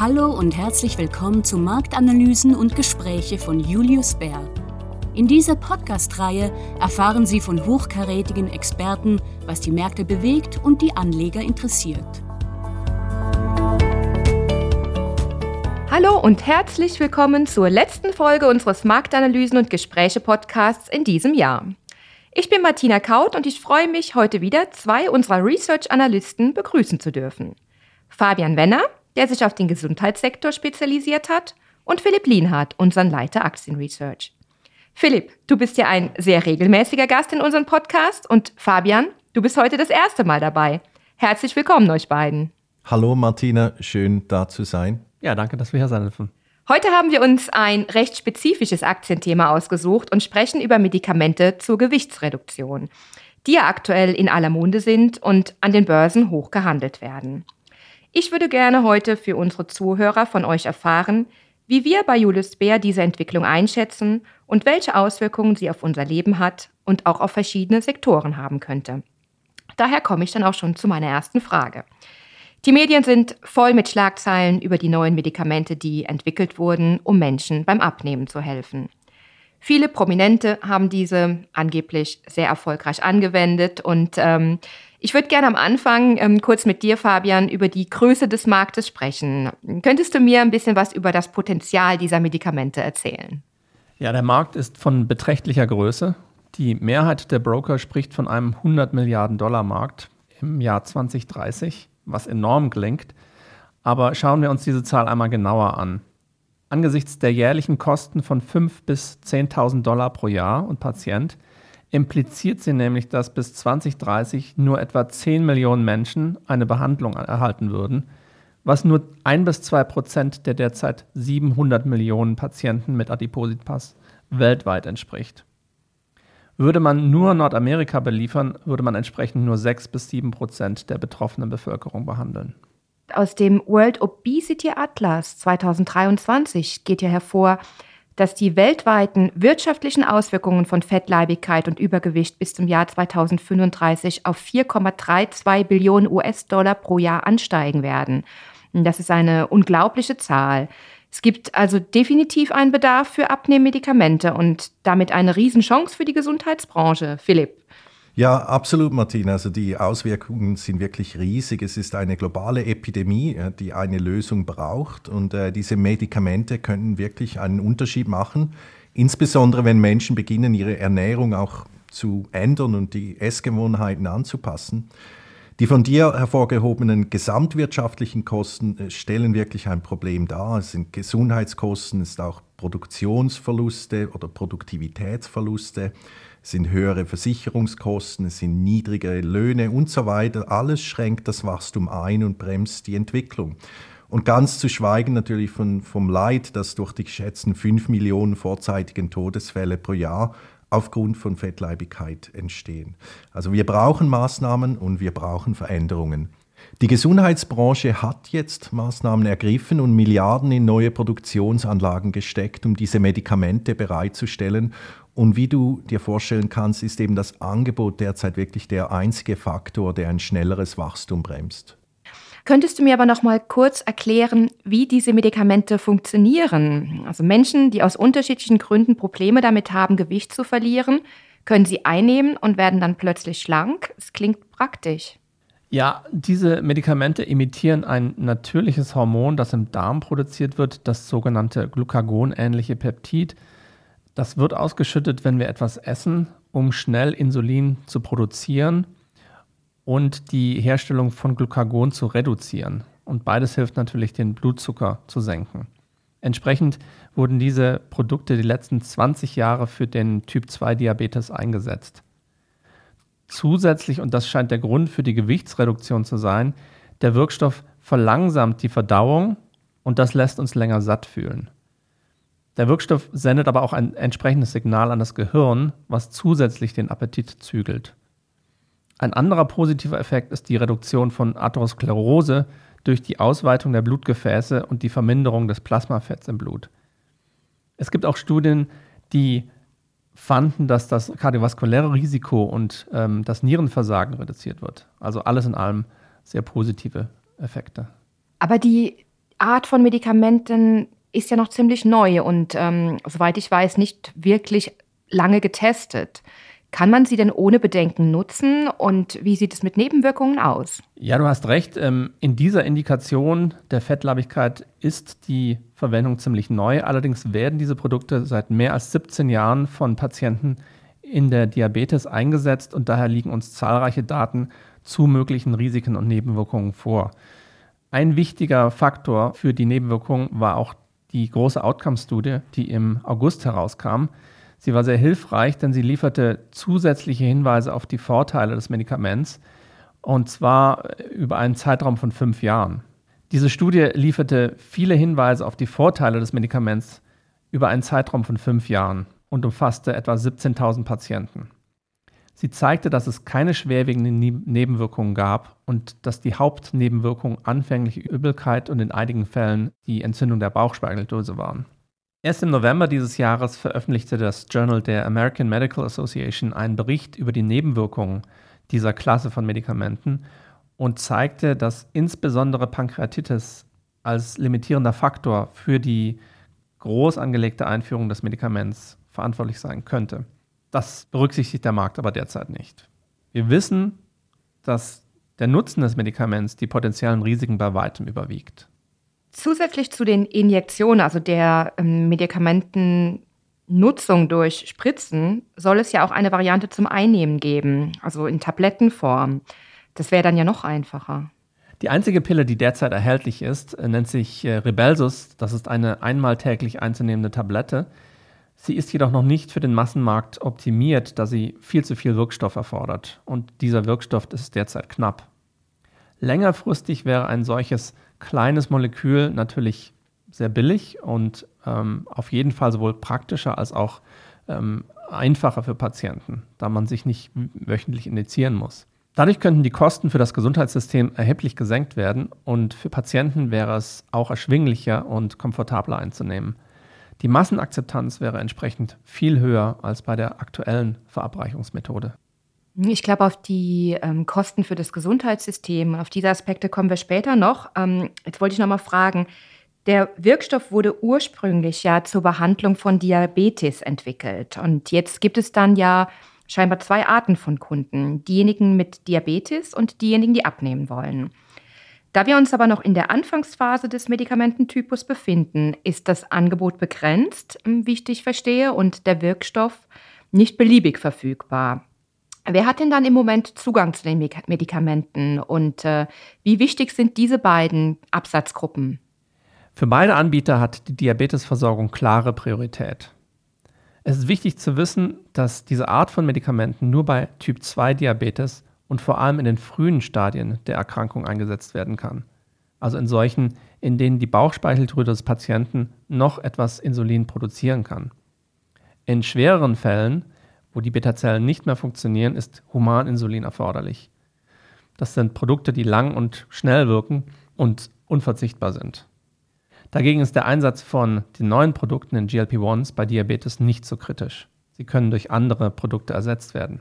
Hallo und herzlich willkommen zu Marktanalysen und Gespräche von Julius Baer. In dieser Podcast-Reihe erfahren Sie von hochkarätigen Experten, was die Märkte bewegt und die Anleger interessiert. Hallo und herzlich willkommen zur letzten Folge unseres Marktanalysen und Gespräche Podcasts in diesem Jahr. Ich bin Martina Kaut und ich freue mich, heute wieder zwei unserer Research-Analysten begrüßen zu dürfen. Fabian Wenner, der sich auf den Gesundheitssektor spezialisiert hat, und Philipp Lienhardt, unseren Leiter Aktienresearch. Philipp, du bist ja ein sehr regelmäßiger Gast in unserem Podcast und Fabian, du bist heute das erste Mal dabei. Herzlich willkommen euch beiden. Hallo Martina, schön da zu sein. Ja, danke, dass wir hier sein dürfen. Heute haben wir uns ein recht spezifisches Aktienthema ausgesucht und sprechen über Medikamente zur Gewichtsreduktion, die ja aktuell in aller Munde sind und an den Börsen hoch gehandelt werden. Ich würde gerne heute für unsere Zuhörer von euch erfahren, wie wir bei Julius Bär diese Entwicklung einschätzen und welche Auswirkungen sie auf unser Leben hat und auch auf verschiedene Sektoren haben könnte. Daher komme ich dann auch schon zu meiner ersten Frage. Die Medien sind voll mit Schlagzeilen über die neuen Medikamente, die entwickelt wurden, um Menschen beim Abnehmen zu helfen. Viele Prominente haben diese angeblich sehr erfolgreich angewendet und ähm, ich würde gerne am Anfang ähm, kurz mit dir, Fabian, über die Größe des Marktes sprechen. Könntest du mir ein bisschen was über das Potenzial dieser Medikamente erzählen? Ja, der Markt ist von beträchtlicher Größe. Die Mehrheit der Broker spricht von einem 100 Milliarden Dollar Markt im Jahr 2030 was enorm klingt. Aber schauen wir uns diese Zahl einmal genauer an. Angesichts der jährlichen Kosten von 5.000 bis 10.000 Dollar pro Jahr und Patient impliziert sie nämlich, dass bis 2030 nur etwa 10 Millionen Menschen eine Behandlung erhalten würden, was nur 1 bis 2 Prozent der derzeit 700 Millionen Patienten mit Adipositas weltweit entspricht. Würde man nur Nordamerika beliefern, würde man entsprechend nur 6 bis 7 Prozent der betroffenen Bevölkerung behandeln. Aus dem World Obesity Atlas 2023 geht ja hervor, dass die weltweiten wirtschaftlichen Auswirkungen von Fettleibigkeit und Übergewicht bis zum Jahr 2035 auf 4,32 Billionen US-Dollar pro Jahr ansteigen werden. Das ist eine unglaubliche Zahl. Es gibt also definitiv einen Bedarf für Abnehmmedikamente und damit eine Riesenchance für die Gesundheitsbranche. Philipp. Ja, absolut, Martina. Also die Auswirkungen sind wirklich riesig. Es ist eine globale Epidemie, die eine Lösung braucht. Und äh, diese Medikamente können wirklich einen Unterschied machen. Insbesondere wenn Menschen beginnen, ihre Ernährung auch zu ändern und die Essgewohnheiten anzupassen. Die von dir hervorgehobenen gesamtwirtschaftlichen Kosten äh, stellen wirklich ein Problem dar. Es sind Gesundheitskosten, es sind auch Produktionsverluste oder Produktivitätsverluste, sind höhere Versicherungskosten, es sind niedrigere Löhne und so weiter. Alles schränkt das Wachstum ein und bremst die Entwicklung. Und ganz zu schweigen natürlich von, vom Leid, das durch die geschätzten 5 Millionen vorzeitigen Todesfälle pro Jahr aufgrund von Fettleibigkeit entstehen. Also wir brauchen Maßnahmen und wir brauchen Veränderungen. Die Gesundheitsbranche hat jetzt Maßnahmen ergriffen und Milliarden in neue Produktionsanlagen gesteckt, um diese Medikamente bereitzustellen. Und wie du dir vorstellen kannst, ist eben das Angebot derzeit wirklich der einzige Faktor, der ein schnelleres Wachstum bremst. Könntest du mir aber noch mal kurz erklären, wie diese Medikamente funktionieren? Also Menschen, die aus unterschiedlichen Gründen Probleme damit haben, Gewicht zu verlieren, können sie einnehmen und werden dann plötzlich schlank. Es klingt praktisch. Ja, diese Medikamente imitieren ein natürliches Hormon, das im Darm produziert wird, das sogenannte Glucagon-ähnliche Peptid. Das wird ausgeschüttet, wenn wir etwas essen, um schnell Insulin zu produzieren und die Herstellung von Glucagon zu reduzieren. Und beides hilft natürlich, den Blutzucker zu senken. Entsprechend wurden diese Produkte die letzten 20 Jahre für den Typ-2-Diabetes eingesetzt. Zusätzlich, und das scheint der Grund für die Gewichtsreduktion zu sein, der Wirkstoff verlangsamt die Verdauung und das lässt uns länger satt fühlen. Der Wirkstoff sendet aber auch ein entsprechendes Signal an das Gehirn, was zusätzlich den Appetit zügelt. Ein anderer positiver Effekt ist die Reduktion von Atherosklerose durch die Ausweitung der Blutgefäße und die Verminderung des Plasmafetts im Blut. Es gibt auch Studien, die fanden, dass das kardiovaskuläre Risiko und ähm, das Nierenversagen reduziert wird. Also alles in allem sehr positive Effekte. Aber die Art von Medikamenten ist ja noch ziemlich neu und ähm, soweit ich weiß, nicht wirklich lange getestet. Kann man sie denn ohne Bedenken nutzen und wie sieht es mit Nebenwirkungen aus? Ja, du hast recht. Ähm, in dieser Indikation der Fettleibigkeit ist die Verwendung ziemlich neu. Allerdings werden diese Produkte seit mehr als 17 Jahren von Patienten in der Diabetes eingesetzt und daher liegen uns zahlreiche Daten zu möglichen Risiken und Nebenwirkungen vor. Ein wichtiger Faktor für die Nebenwirkungen war auch die große Outcome-Studie, die im August herauskam. Sie war sehr hilfreich, denn sie lieferte zusätzliche Hinweise auf die Vorteile des Medikaments und zwar über einen Zeitraum von fünf Jahren. Diese Studie lieferte viele Hinweise auf die Vorteile des Medikaments über einen Zeitraum von fünf Jahren und umfasste etwa 17.000 Patienten. Sie zeigte, dass es keine schwerwiegenden Nebenwirkungen gab und dass die Hauptnebenwirkungen anfängliche Übelkeit und in einigen Fällen die Entzündung der Bauchspeicheldrüse waren. Erst im November dieses Jahres veröffentlichte das Journal der American Medical Association einen Bericht über die Nebenwirkungen dieser Klasse von Medikamenten und zeigte, dass insbesondere Pankreatitis als limitierender Faktor für die groß angelegte Einführung des Medikaments verantwortlich sein könnte. Das berücksichtigt der Markt aber derzeit nicht. Wir wissen, dass der Nutzen des Medikaments die potenziellen Risiken bei weitem überwiegt. Zusätzlich zu den Injektionen, also der ähm, Medikamentennutzung durch Spritzen, soll es ja auch eine Variante zum Einnehmen geben, also in Tablettenform. Das wäre dann ja noch einfacher. Die einzige Pille, die derzeit erhältlich ist, äh, nennt sich äh, Ribelsus. Das ist eine einmal täglich einzunehmende Tablette. Sie ist jedoch noch nicht für den Massenmarkt optimiert, da sie viel zu viel Wirkstoff erfordert. Und dieser Wirkstoff ist derzeit knapp. Längerfristig wäre ein solches kleines Molekül natürlich sehr billig und ähm, auf jeden Fall sowohl praktischer als auch ähm, einfacher für Patienten, da man sich nicht wöchentlich injizieren muss. Dadurch könnten die Kosten für das Gesundheitssystem erheblich gesenkt werden und für Patienten wäre es auch erschwinglicher und komfortabler einzunehmen. Die Massenakzeptanz wäre entsprechend viel höher als bei der aktuellen Verabreichungsmethode. Ich glaube, auf die ähm, Kosten für das Gesundheitssystem, auf diese Aspekte kommen wir später noch. Ähm, jetzt wollte ich noch mal fragen, der Wirkstoff wurde ursprünglich ja zur Behandlung von Diabetes entwickelt. Und jetzt gibt es dann ja scheinbar zwei Arten von Kunden. Diejenigen mit Diabetes und diejenigen, die abnehmen wollen. Da wir uns aber noch in der Anfangsphase des Medikamententypus befinden, ist das Angebot begrenzt, wie ich dich verstehe, und der Wirkstoff nicht beliebig verfügbar. Wer hat denn dann im Moment Zugang zu den Medikamenten und äh, wie wichtig sind diese beiden Absatzgruppen? Für beide Anbieter hat die Diabetesversorgung klare Priorität. Es ist wichtig zu wissen, dass diese Art von Medikamenten nur bei Typ 2 Diabetes und vor allem in den frühen Stadien der Erkrankung eingesetzt werden kann. Also in solchen, in denen die Bauchspeicheldrüse des Patienten noch etwas Insulin produzieren kann. In schwereren Fällen wo die Beta-Zellen nicht mehr funktionieren, ist Humaninsulin erforderlich. Das sind Produkte, die lang und schnell wirken und unverzichtbar sind. Dagegen ist der Einsatz von den neuen Produkten in GLP-1s bei Diabetes nicht so kritisch. Sie können durch andere Produkte ersetzt werden.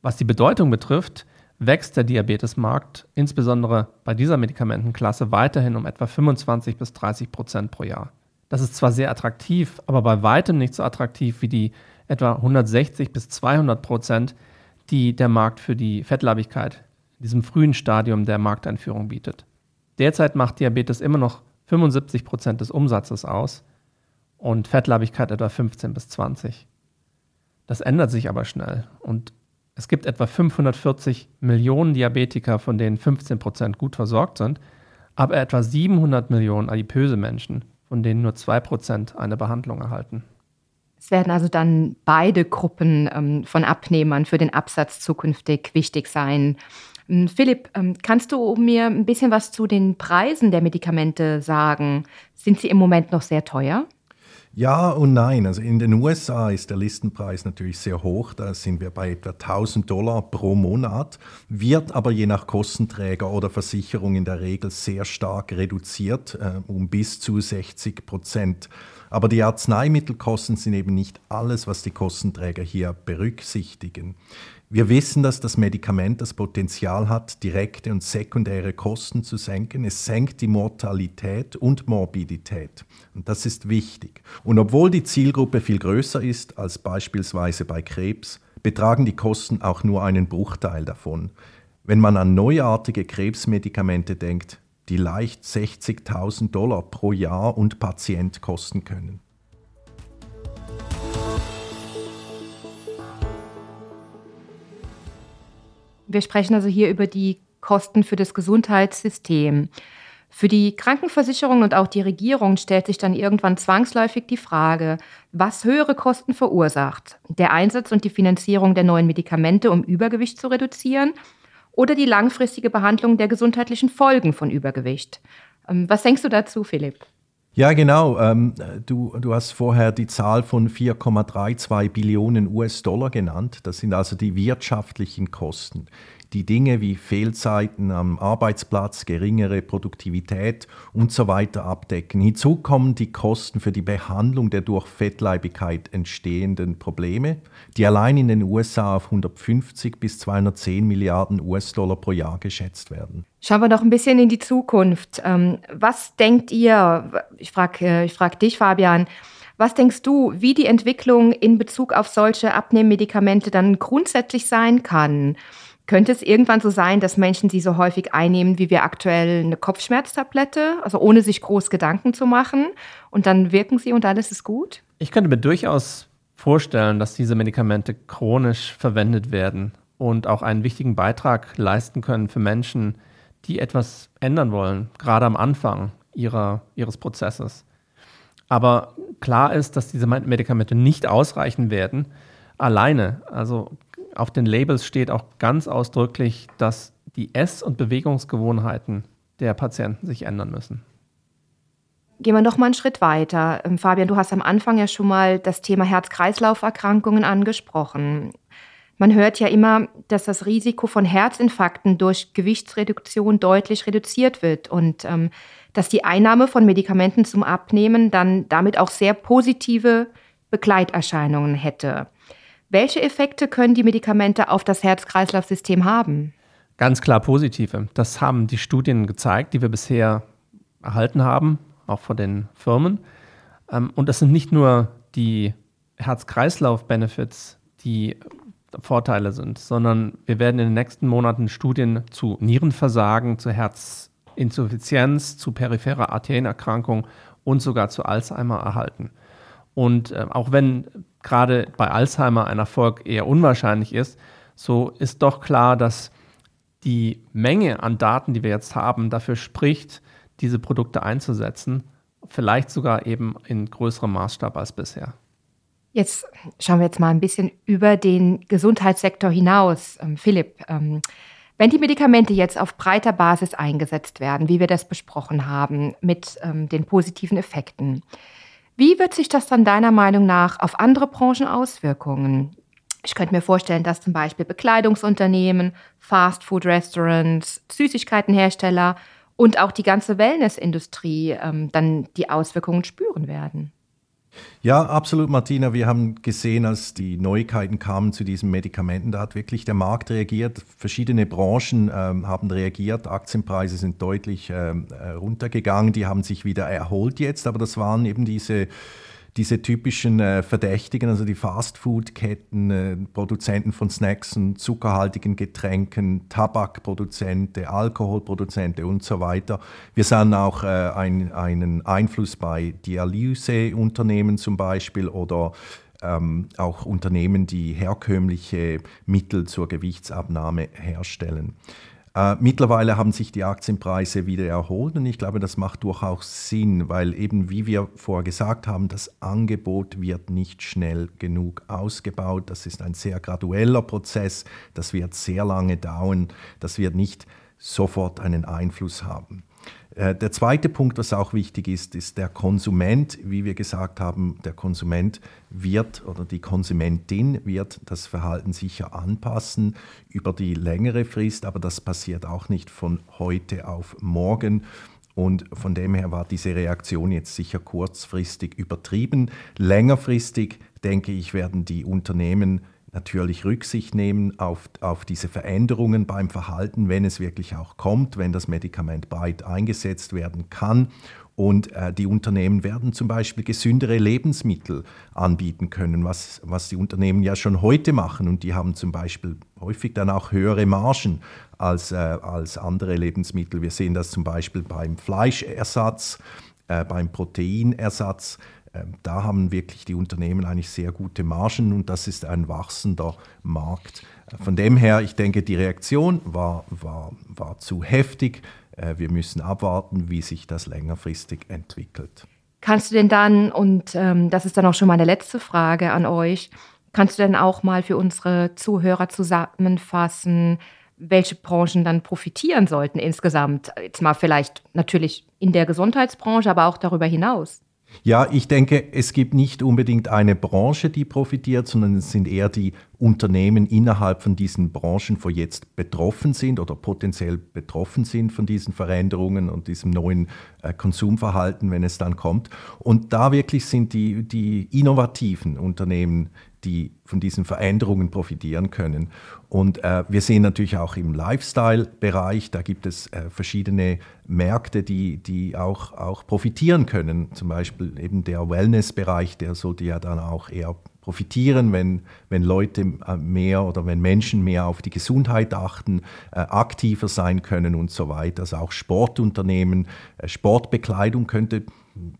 Was die Bedeutung betrifft, wächst der Diabetesmarkt insbesondere bei dieser Medikamentenklasse weiterhin um etwa 25 bis 30 Prozent pro Jahr. Das ist zwar sehr attraktiv, aber bei weitem nicht so attraktiv wie die etwa 160 bis 200 Prozent, die der Markt für die Fettleibigkeit in diesem frühen Stadium der Markteinführung bietet. Derzeit macht Diabetes immer noch 75 Prozent des Umsatzes aus und Fettleibigkeit etwa 15 bis 20. Das ändert sich aber schnell und es gibt etwa 540 Millionen Diabetiker, von denen 15 Prozent gut versorgt sind, aber etwa 700 Millionen adipöse Menschen, von denen nur 2 Prozent eine Behandlung erhalten. Es werden also dann beide Gruppen ähm, von Abnehmern für den Absatz zukünftig wichtig sein. Ähm, Philipp, ähm, kannst du mir ein bisschen was zu den Preisen der Medikamente sagen? Sind sie im Moment noch sehr teuer? Ja und nein. Also in den USA ist der Listenpreis natürlich sehr hoch. Da sind wir bei etwa 1000 Dollar pro Monat, wird aber je nach Kostenträger oder Versicherung in der Regel sehr stark reduziert, äh, um bis zu 60 Prozent. Aber die Arzneimittelkosten sind eben nicht alles, was die Kostenträger hier berücksichtigen. Wir wissen, dass das Medikament das Potenzial hat, direkte und sekundäre Kosten zu senken. Es senkt die Mortalität und Morbidität. Und das ist wichtig. Und obwohl die Zielgruppe viel größer ist als beispielsweise bei Krebs, betragen die Kosten auch nur einen Bruchteil davon. Wenn man an neuartige Krebsmedikamente denkt, die leicht 60.000 Dollar pro Jahr und Patient kosten können. Wir sprechen also hier über die Kosten für das Gesundheitssystem. Für die Krankenversicherung und auch die Regierung stellt sich dann irgendwann zwangsläufig die Frage, was höhere Kosten verursacht. Der Einsatz und die Finanzierung der neuen Medikamente, um Übergewicht zu reduzieren, oder die langfristige Behandlung der gesundheitlichen Folgen von Übergewicht. Ähm, was denkst du dazu, Philipp? Ja, genau. Ähm, du, du hast vorher die Zahl von 4,32 Billionen US-Dollar genannt. Das sind also die wirtschaftlichen Kosten die Dinge wie Fehlzeiten am Arbeitsplatz, geringere Produktivität und so weiter abdecken. Hinzu kommen die Kosten für die Behandlung der durch Fettleibigkeit entstehenden Probleme, die allein in den USA auf 150 bis 210 Milliarden US-Dollar pro Jahr geschätzt werden. Schauen wir noch ein bisschen in die Zukunft. Ähm, was denkt ihr, ich frage äh, ich frag dich, Fabian, was denkst du, wie die Entwicklung in Bezug auf solche Abnehmmedikamente dann grundsätzlich sein kann? Könnte es irgendwann so sein, dass Menschen sie so häufig einnehmen, wie wir aktuell eine Kopfschmerztablette, also ohne sich groß Gedanken zu machen, und dann wirken sie und alles ist gut? Ich könnte mir durchaus vorstellen, dass diese Medikamente chronisch verwendet werden und auch einen wichtigen Beitrag leisten können für Menschen, die etwas ändern wollen, gerade am Anfang ihrer, ihres Prozesses. Aber klar ist, dass diese Medikamente nicht ausreichen werden alleine. Also auf den Labels steht auch ganz ausdrücklich, dass die Ess- und Bewegungsgewohnheiten der Patienten sich ändern müssen. Gehen wir noch mal einen Schritt weiter. Ähm, Fabian, du hast am Anfang ja schon mal das Thema Herz-Kreislauf-Erkrankungen angesprochen. Man hört ja immer, dass das Risiko von Herzinfarkten durch Gewichtsreduktion deutlich reduziert wird und ähm, dass die Einnahme von Medikamenten zum Abnehmen dann damit auch sehr positive Begleiterscheinungen hätte. Welche Effekte können die Medikamente auf das Herz-Kreislauf-System haben? Ganz klar positive. Das haben die Studien gezeigt, die wir bisher erhalten haben, auch von den Firmen. Ähm, und das sind nicht nur die Herz-Kreislauf-Benefits, die Vorteile sind, sondern wir werden in den nächsten Monaten Studien zu Nierenversagen, zu Herzinsuffizienz, zu peripherer Arterienerkrankung und sogar zu Alzheimer erhalten. Und äh, auch wenn gerade bei Alzheimer ein Erfolg eher unwahrscheinlich ist, so ist doch klar, dass die Menge an Daten, die wir jetzt haben, dafür spricht, diese Produkte einzusetzen, vielleicht sogar eben in größerem Maßstab als bisher. Jetzt schauen wir jetzt mal ein bisschen über den Gesundheitssektor hinaus. Ähm, Philipp, ähm, wenn die Medikamente jetzt auf breiter Basis eingesetzt werden, wie wir das besprochen haben, mit ähm, den positiven Effekten, wie wird sich das dann deiner Meinung nach auf andere Branchen auswirken? Ich könnte mir vorstellen, dass zum Beispiel Bekleidungsunternehmen, Fastfood-Restaurants, Süßigkeitenhersteller und auch die ganze Wellnessindustrie ähm, dann die Auswirkungen spüren werden. Ja, absolut, Martina. Wir haben gesehen, als die Neuigkeiten kamen zu diesen Medikamenten, da hat wirklich der Markt reagiert. Verschiedene Branchen ähm, haben reagiert. Aktienpreise sind deutlich ähm, äh, runtergegangen. Die haben sich wieder erholt jetzt, aber das waren eben diese diese typischen äh, Verdächtigen, also die Fastfood-Ketten, äh, Produzenten von Snacks und zuckerhaltigen Getränken, Tabakproduzente, Alkoholproduzente und so weiter. Wir sahen auch äh, ein, einen Einfluss bei Dialyseunternehmen zum Beispiel oder ähm, auch Unternehmen, die herkömmliche Mittel zur Gewichtsabnahme herstellen. Äh, mittlerweile haben sich die Aktienpreise wieder erholt und ich glaube, das macht durchaus Sinn, weil eben, wie wir vorher gesagt haben, das Angebot wird nicht schnell genug ausgebaut. Das ist ein sehr gradueller Prozess, das wird sehr lange dauern, das wird nicht sofort einen Einfluss haben. Äh, der zweite Punkt, was auch wichtig ist, ist der Konsument. Wie wir gesagt haben, der Konsument wird oder die Konsumentin wird das Verhalten sicher anpassen über die längere Frist, aber das passiert auch nicht von heute auf morgen. Und von dem her war diese Reaktion jetzt sicher kurzfristig übertrieben. Längerfristig, denke ich, werden die Unternehmen natürlich Rücksicht nehmen auf, auf diese Veränderungen beim Verhalten, wenn es wirklich auch kommt, wenn das Medikament breit eingesetzt werden kann. Und äh, die Unternehmen werden zum Beispiel gesündere Lebensmittel anbieten können, was, was die Unternehmen ja schon heute machen. Und die haben zum Beispiel häufig dann auch höhere Margen als, äh, als andere Lebensmittel. Wir sehen das zum Beispiel beim Fleischersatz, äh, beim Proteinersatz. Ähm, da haben wirklich die Unternehmen eigentlich sehr gute Margen und das ist ein wachsender Markt. Von dem her, ich denke, die Reaktion war, war, war zu heftig. Äh, wir müssen abwarten, wie sich das längerfristig entwickelt. Kannst du denn dann, und ähm, das ist dann auch schon meine letzte Frage an euch, kannst du denn auch mal für unsere Zuhörer zusammenfassen, welche Branchen dann profitieren sollten insgesamt? Jetzt mal vielleicht natürlich in der Gesundheitsbranche, aber auch darüber hinaus. Ja, ich denke, es gibt nicht unbedingt eine Branche, die profitiert, sondern es sind eher die Unternehmen innerhalb von diesen Branchen, wo jetzt betroffen sind oder potenziell betroffen sind von diesen Veränderungen und diesem neuen äh, Konsumverhalten, wenn es dann kommt. Und da wirklich sind die, die innovativen Unternehmen die von diesen Veränderungen profitieren können. Und äh, wir sehen natürlich auch im Lifestyle-Bereich, da gibt es äh, verschiedene Märkte, die, die auch, auch profitieren können. Zum Beispiel eben der Wellness-Bereich, der sollte ja dann auch eher profitieren, wenn, wenn Leute äh, mehr oder wenn Menschen mehr auf die Gesundheit achten, äh, aktiver sein können und so weiter. Also auch Sportunternehmen, äh, Sportbekleidung könnte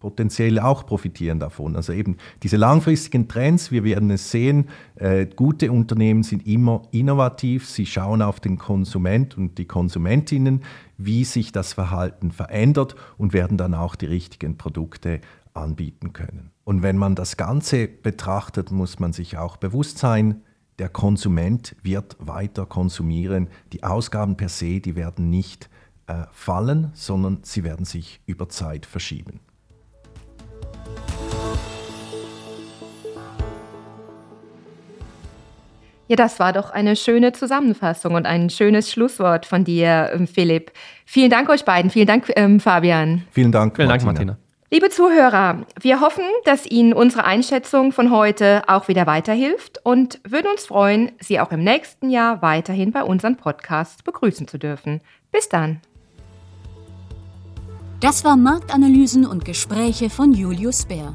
potenziell auch profitieren davon. Also eben diese langfristigen Trends, wir werden es sehen, äh, gute Unternehmen sind immer innovativ, sie schauen auf den Konsument und die Konsumentinnen, wie sich das Verhalten verändert und werden dann auch die richtigen Produkte anbieten können. Und wenn man das Ganze betrachtet, muss man sich auch bewusst sein, der Konsument wird weiter konsumieren. Die Ausgaben per se, die werden nicht äh, fallen, sondern sie werden sich über Zeit verschieben. Ja, das war doch eine schöne Zusammenfassung und ein schönes Schlusswort von dir, ähm, Philipp. Vielen Dank euch beiden. Vielen Dank, ähm, Fabian. Vielen Dank, Vielen Martina. Dank, Martina. Liebe Zuhörer, wir hoffen, dass Ihnen unsere Einschätzung von heute auch wieder weiterhilft und würden uns freuen, Sie auch im nächsten Jahr weiterhin bei unserem Podcast begrüßen zu dürfen. Bis dann. Das war Marktanalysen und Gespräche von Julius Bär.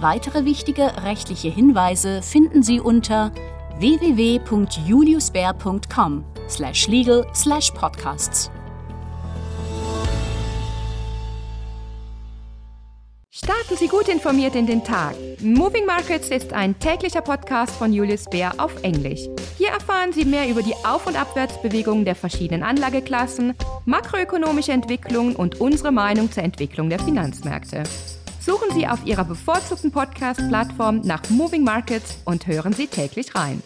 Weitere wichtige rechtliche Hinweise finden Sie unter www.juliusbär.com/legal/podcasts. Starten Sie gut informiert in den Tag. Moving Markets ist ein täglicher Podcast von Julius Bär auf Englisch. Hier erfahren Sie mehr über die Auf- und Abwärtsbewegungen der verschiedenen Anlageklassen, makroökonomische Entwicklungen und unsere Meinung zur Entwicklung der Finanzmärkte. Suchen Sie auf Ihrer bevorzugten Podcast-Plattform nach Moving Markets und hören Sie täglich rein.